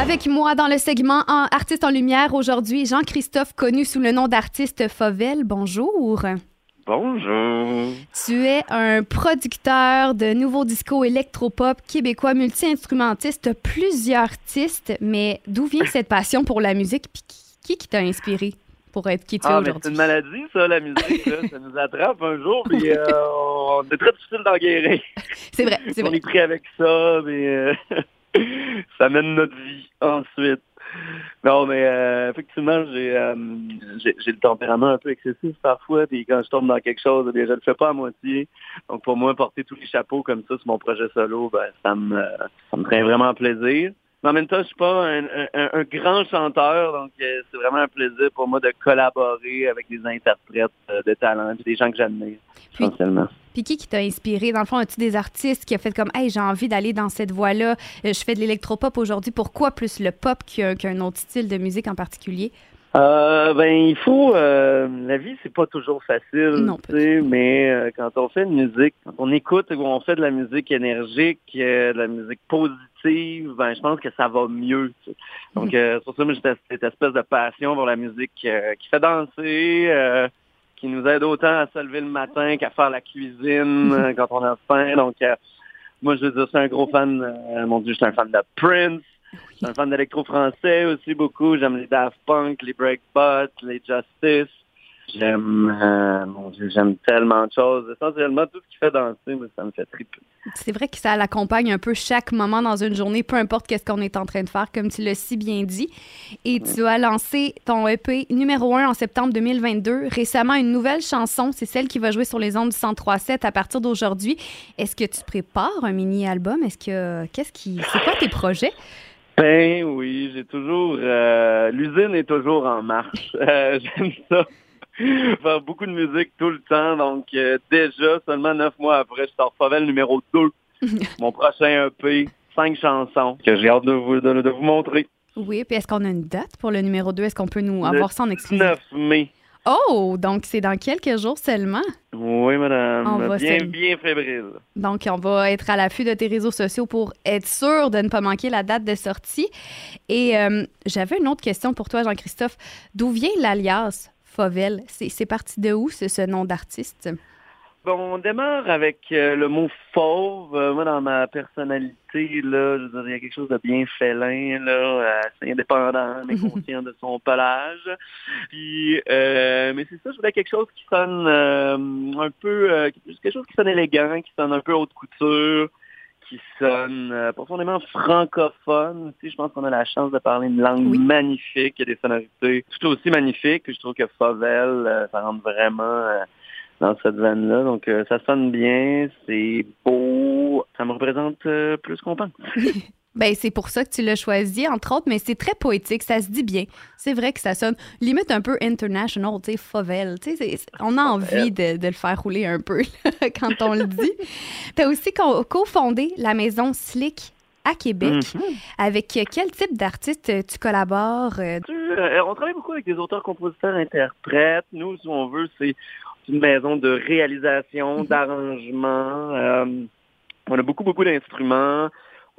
Avec moi dans le segment en Artiste en lumière aujourd'hui, Jean-Christophe, connu sous le nom d'artiste Favel. Bonjour. Bonjour. Tu es un producteur de nouveaux discos électropop québécois, multi-instrumentiste, plusieurs artistes, mais d'où vient cette passion pour la musique? Puis qui, qui t'a inspiré? pour être qui tu es ah, aujourd'hui? C'est une maladie, ça, la musique. Là. ça nous attrape un jour, puis euh, on... c'est très difficile d'en guérir. C'est vrai, c'est vrai. On est pris avec ça, mais euh, ça mène notre vie ensuite. Non, mais euh, effectivement, j'ai, j'ai, le tempérament un peu excessif parfois, puis quand je tombe dans quelque chose, je ne le fais pas à moitié. Donc pour moi, porter tous les chapeaux comme ça sur mon projet solo, ben, ça me ça me ferait vraiment plaisir. Mais en même temps, je suis pas un, grand chanteur, donc euh, c'est vraiment un plaisir pour moi de collaborer avec des interprètes euh, de talent, des gens que j'admire, essentiellement. Puis qui, qui t'a inspiré? Dans le fond, as-tu des artistes qui ont fait comme Hey, j'ai envie d'aller dans cette voie-là, euh, je fais de l'électropop aujourd'hui, pourquoi plus le pop qu'un autre style de musique en particulier? Euh, ben il faut euh, la vie c'est pas toujours facile non, mais euh, quand on fait de musique quand on écoute ou on fait de la musique énergique de la musique positive ben je pense que ça va mieux donc c'est pour ça j'ai cette espèce de passion pour la musique qui fait danser qui nous aide autant à se lever le matin qu'à faire la cuisine quand on a faim. Donc moi je veux dire c'est un gros fan mon dieu je suis un fan de Prince je suis un fan d'électro français aussi beaucoup. J'aime les Daft Punk, les Breakbot, les Justice. J'aime, euh, mon Dieu, j'aime tellement de choses. Essentiellement, tout ce qui fait danser, ça me fait triper. C'est vrai que ça l'accompagne un peu chaque moment dans une journée, peu importe qu'est-ce qu'on est en train de faire, comme tu l'as si bien dit. Et tu as lancé ton EP numéro 1 en septembre 2022. Récemment, une nouvelle chanson, c'est celle qui va jouer sur les ondes du 103.7 à partir d'aujourd'hui. Est-ce que tu prépares un mini-album? Est-ce que, qu'est-ce qui, c'est quoi tes projets? Ben oui, j'ai toujours... Euh, l'usine est toujours en marche. Euh, j'aime ça. Faire beaucoup de musique tout le temps. Donc euh, déjà, seulement neuf mois après, je sors Favel numéro 2. Mon prochain EP, cinq chansons que j'ai hâte de vous, de, vous montrer. Oui, puis est-ce qu'on a une date pour le numéro 2? Est-ce qu'on peut nous avoir ça en exclusivité? 9 mai. Oh, donc c'est dans quelques jours seulement? Oui, madame. bien, bien fébrile. Donc, on va être à l'affût de tes réseaux sociaux pour être sûr de ne pas manquer la date de sortie. Et euh, j'avais une autre question pour toi, Jean-Christophe. D'où vient l'alias Favel? C'est parti de où, ce nom d'artiste? On démarre avec euh, le mot fauve. Euh, moi, dans ma personnalité, là, je veux dire, il y a quelque chose de bien félin, là, assez indépendant, mais conscient de son pelage. Puis, euh, mais c'est ça, je voulais quelque chose qui sonne un peu, quelque chose qui sonne élégant, qui sonne un peu haute couture, qui sonne profondément francophone. je pense qu'on a la chance de parler une langue magnifique, il y a des sonorités tout aussi magnifiques. je trouve que Favel, ça rentre vraiment dans cette veine-là. Donc, euh, ça sonne bien, c'est beau, ça me représente euh, plus qu'on pense. Ben, c'est pour ça que tu l'as choisi, entre autres, mais c'est très poétique, ça se dit bien. C'est vrai que ça sonne limite un peu international, tu sais, Favel. Tu sais, on a envie de, le faire rouler un peu quand on le dit. tu as aussi cofondé la maison Slick à Québec. Mhm. Avec quel type d'artistes tu collabores? Euh, on travaille beaucoup avec des auteurs, compositeurs, interprètes. Nous, si on veut, c'est une maison de réalisation, mhm. d'arrangement. Euh, on a beaucoup, beaucoup d'instruments.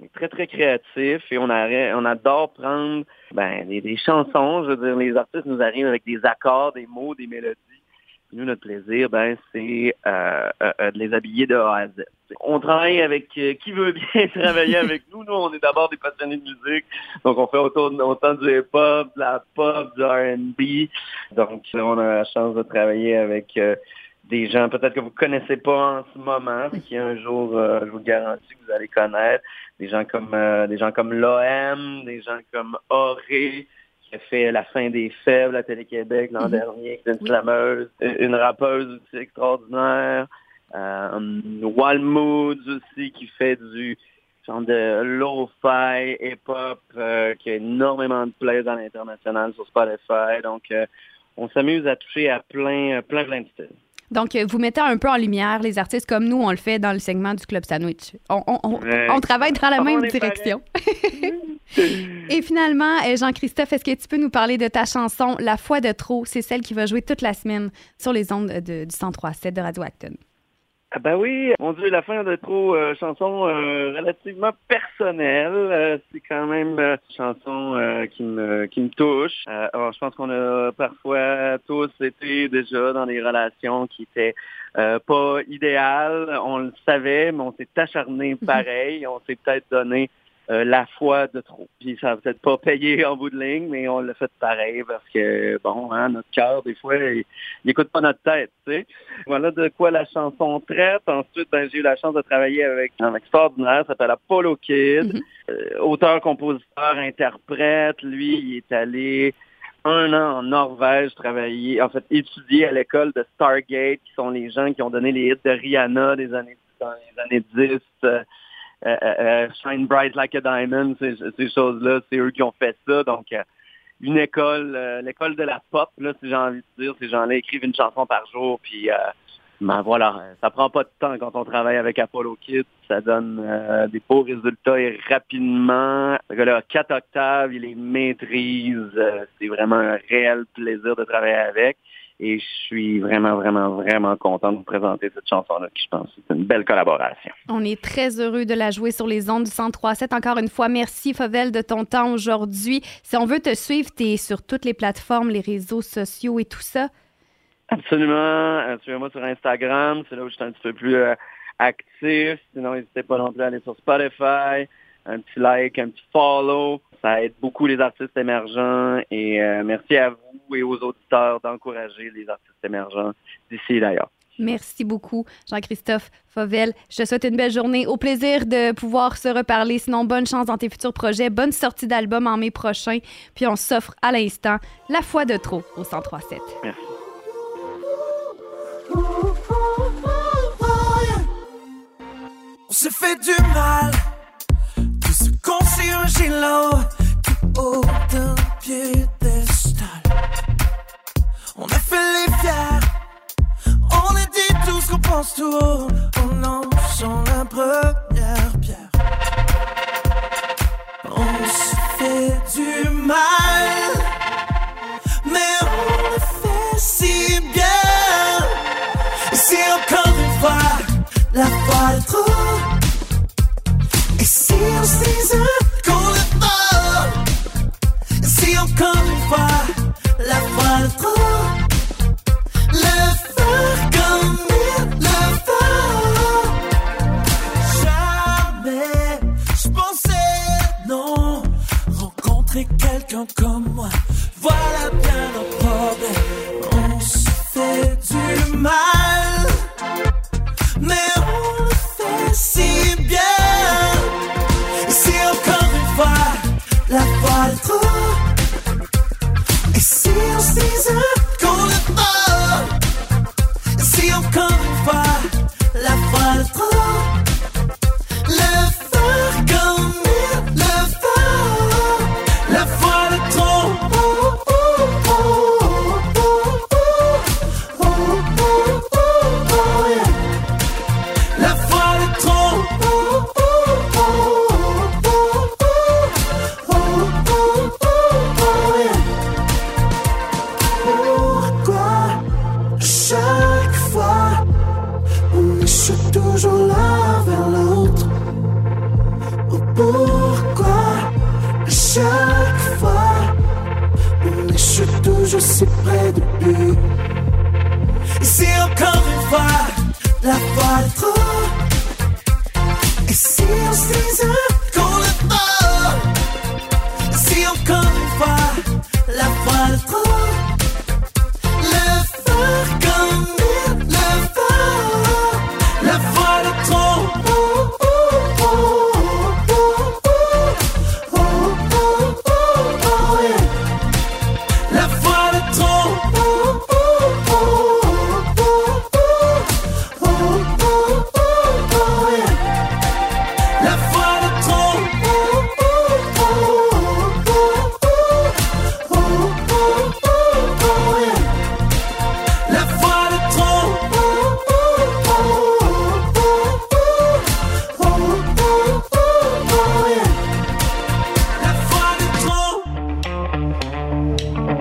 On est très, très créatifs et on, on adore prendre ben, des, chansons. Je veux dire, les artistes nous arrivent avec des accords, des mots, des mélodies. Nous, notre plaisir, ben, c'est euh, euh, de les habiller de A à Z. On travaille avec qui veut bien travailler avec nous. Nous, on est d'abord des passionnés de musique. Donc, on fait autant, autant du hip-hop, de la pop, du R&B. Donc, on a la chance de travailler avec des gens peut-être que vous connaissez pas en ce moment, mais qui un jour, je vous garantis que vous allez connaître. Des gens comme des gens comme l'OM, des gens comme Auré, qui a fait La fin des faibles à Télé-Québec l'an dernier, qui est une clameuse, une rappeuse aussi extraordinaire. Euh, Walmoods aussi, qui fait du genre de lo-fi, hip-hop, qui a énormément de plays à l'international sur Spotify. Donc, on s'amuse à toucher à plein, plein, plein de styles. Donc, euh, vous mettez un peu en lumière les artistes comme nous, on le fait dans le segment du Club Sandwich. On, travaille dans la même direction. Et finalement, euh, Jean-Christophe, est-ce que tu peux nous parler de ta chanson La foi de trop? C'est celle qui va jouer toute la semaine sur les ondes de, du 103.7 de Radio Acton. Ah ben oui, mon Dieu, la fin de trop euh, chanson euh, relativement personnelle. Euh, c'est quand même une chanson qui me qui me touche. alors je pense qu'on a parfois tous été déjà dans des relations qui étaient pas idéales. On le savait, mais on s'est acharné mhm. pareil. On s'est peut-être donné euh, la foi de trop. Puis ça n'a peut-être pas payé en bout de ligne, mais on l'a fait pareil parce que, bon, hein, notre cœur, des fois, il n'écoute pas notre tête, tu sais. Voilà de quoi la chanson traite. Ensuite, ben, j'ai eu la chance de travailler avec un extraordinaire, ça s'appelle Apollo Kid. Mm-hmm. Euh, auteur, compositeur, interprète. Lui, il est allé un an en Norvège travailler, en fait, étudier à l'école de Stargate, qui sont les gens qui ont donné les hits de Rihanna des années, dans les années 10. Euh, euh, euh, Shine Bright Like a Diamond, ces, ces choses-là, c'est eux qui ont fait ça. Donc, une école, l'école de la pop, là, si j'ai envie de dire, ces gens-là écrivent une chanson par jour, puis ben voilà, ça prend pas de temps quand on travaille avec Apollo Kids, ça donne des beaux résultats et rapidement. Le a quatre octaves, il les maîtrise, c'est vraiment un réel plaisir de travailler avec. Et je suis vraiment, vraiment, vraiment content de vous présenter cette chanson-là, qui je pense c'est une belle collaboration. On est très heureux de la jouer sur les ondes du 103.7. Encore une fois, merci Favel de ton temps aujourd'hui. Si on veut te suivre, tu es sur toutes les plateformes, les réseaux sociaux et tout ça. Absolument. Euh, suivez-moi sur Instagram, c'est là où je suis un petit peu plus euh, actif. Sinon, n'hésitez pas non plus à aller sur Spotify, un petit like, un petit follow. Ça aide beaucoup les artistes émergents et euh, merci à vous et aux auditeurs d'encourager les artistes émergents d'ici et d'ailleurs. Merci beaucoup, Jean-Christophe Fauvel. Je te souhaite une belle journée. Au plaisir de pouvoir se reparler. Sinon, bonne chance dans tes futurs projets. Bonne sortie d'album en mai prochain. Puis on s'offre à l'instant La foi de trop au 103.7. Merci. On s'est fait du mal qu'on s'est un gilo tout haut d'un piédestal. On a fait les fiers, on a dit tout ce qu'on pense tout haut en lançant la première pierre. On se fait du mal, mais on le fait si bien. Et c'est encore une fois la fois de trop. Quelqu'un comme moi. Voilà bien nos problèmes, je suis près de lui. Et si encore une fois la foi est trop, et si on se disait